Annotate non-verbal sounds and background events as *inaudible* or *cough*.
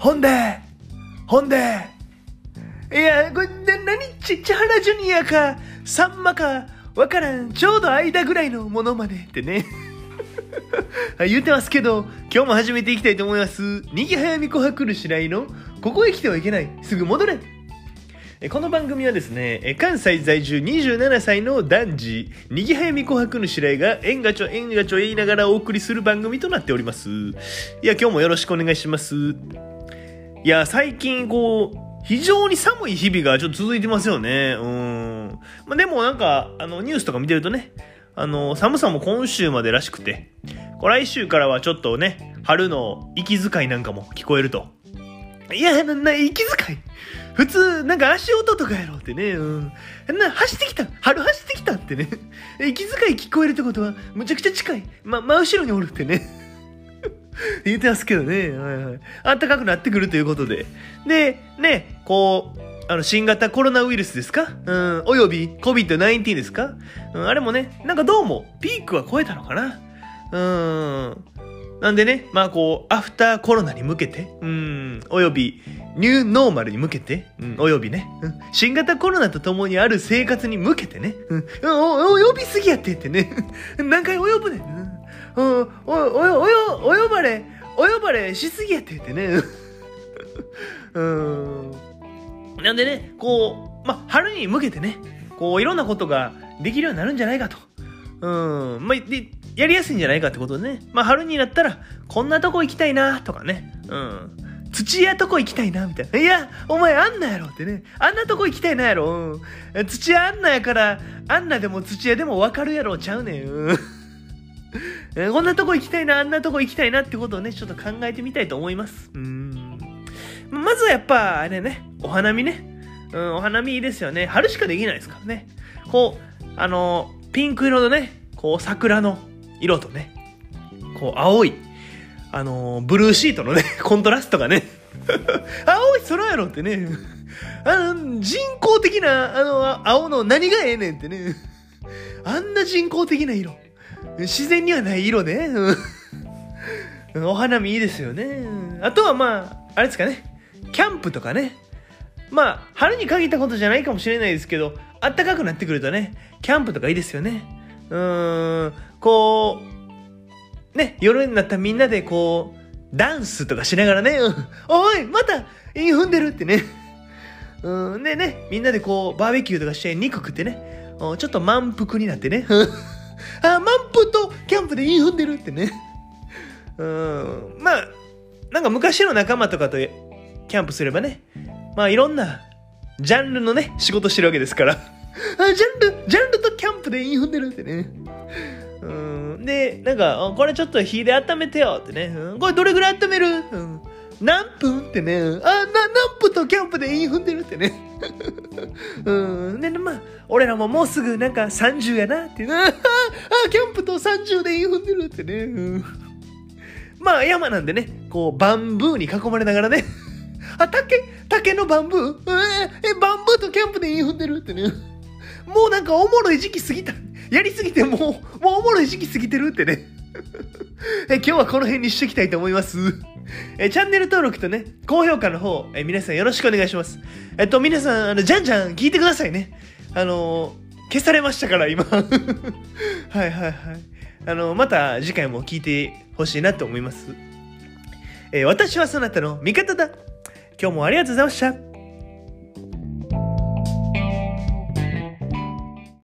ほんで、ほんで、いや、これ、な、なに、ち、千原ジュニアか、さんまか、わからん、ちょうど間ぐらいのものまねってね。*laughs* 言ってますけど、今日も始めていきたいと思います。にぎはやみこはくる白井の、ここへ来てはいけない、すぐ戻れ。この番組はですね、関西在住27歳の男児、にぎはやみこはくぬ白井が、えんがちょえんがちょ言いながらお送りする番組となっております。いや、今日もよろしくお願いします。いや、最近こう、非常に寒い日々がちょっと続いてますよね。うん。まあ、でもなんか、あの、ニュースとか見てるとね、あの、寒さも今週までらしくて、来週からはちょっとね、春の息遣いなんかも聞こえると。いや、な、な、息遣い普通、なんか足音とかやろうってね、うん。な、走ってきた春走ってきたってね。息遣い聞こえるってことは、むちゃくちゃ近い。ま、真後ろにおるってね。*laughs* 言ってますけどね。はいはい。暖かくなってくるということで。で、ね、こう、あの、新型コロナウイルスですか？うん、および COVID-19 ですか？うん、あれもね、なんかどうも、ピークは超えたのかな？うん。なんでね、まあこう、アフターコロナに向けて、うん、および、ニューノーマルに向けて、うん、およびね、うん、新型コロナと共にある生活に向けてね、うん、お、お、呼びすぎやってってね、何回及ぶねん、うんお、お、お、およ、お呼ばれ、お呼ばれしすぎやって言ってね、*laughs* うん。なんでね、こう、ま、春に向けてね、こう、いろんなことができるようになるんじゃないかと。うん。まあ、で、やりやすいんじゃないかってことでね。まあ、春になったら、こんなとこ行きたいな、とかね。うん。土屋とこ行きたいな、みたいな。いや、お前あんなやろってね。あんなとこ行きたいなやろ。うん。土屋あんなやから、あんなでも土屋でもわかるやろ、ちゃうねん。うん。えこんなとこ行きたいな、あんなとこ行きたいなってことをね、ちょっと考えてみたいと思います。うん。まずはやっぱ、あれね、お花見ね。うん、お花見いいですよね。春しかできないですからね。こう、あの、ピンク色のね、こう、桜の色とね、こう、青い、あの、ブルーシートのね、*laughs* コントラストがね、*laughs* 青い空やろってね、あの、人工的な、あの、青の何がええねんってね、あんな人工的な色。自然にはない色ね。うん *laughs* お花見いいですよね。あとはまあ、あれですかね。キャンプとかね。まあ、春に限ったことじゃないかもしれないですけど、暖かくなってくるとね、キャンプとかいいですよね。うーん、こう、ね、夜になったらみんなでこう、ダンスとかしながらね、うんおい、また、韻踏んでるってね。うん、でね、みんなでこう、バーベキューとかして肉食ってね、ちょっと満腹になってね。あ、満腹とキャンプで韻踏んでるってね。*laughs* うん、まあ、なんか昔の仲間とかとキャンプすればね、まあいろんなジャンルのね、仕事してるわけですから。*laughs* あ、ジャンル、ジャンルとキャンプで韻踏んでるってね。うん、で、なんか、これちょっと火で温めてよってね。うんこれどれぐらい温める？うん。何分ってね。あ、な、何分とキャンプで韻踏んでるってね。*laughs* うん。で、まあ、俺らももうすぐなんか30やなって。*laughs* あ、あキャンプと30で韻踏んでるってね。うん。まあ、山なんでね、こう、バンブーに囲まれながらね。あ、竹竹のバンブー？えー、え、バンブーとキャンプで韻踏んでるってね。もうなんかおもろい時期過ぎた。やりすぎてもう、もうおもろい時期過ぎてるってね。*laughs* え今日はこの辺にしていきたいと思います。えチャンネル登録とね、高評価の方、え皆さんよろしくお願いします。えっと、皆さん、あの、じゃんじゃん聞いてくださいね。あの消されましたから、今。*laughs* はいはいはい。あの、また次回も聞いてほしいなと思います。えー私はそなたの味方だ。今日もありがとうございました。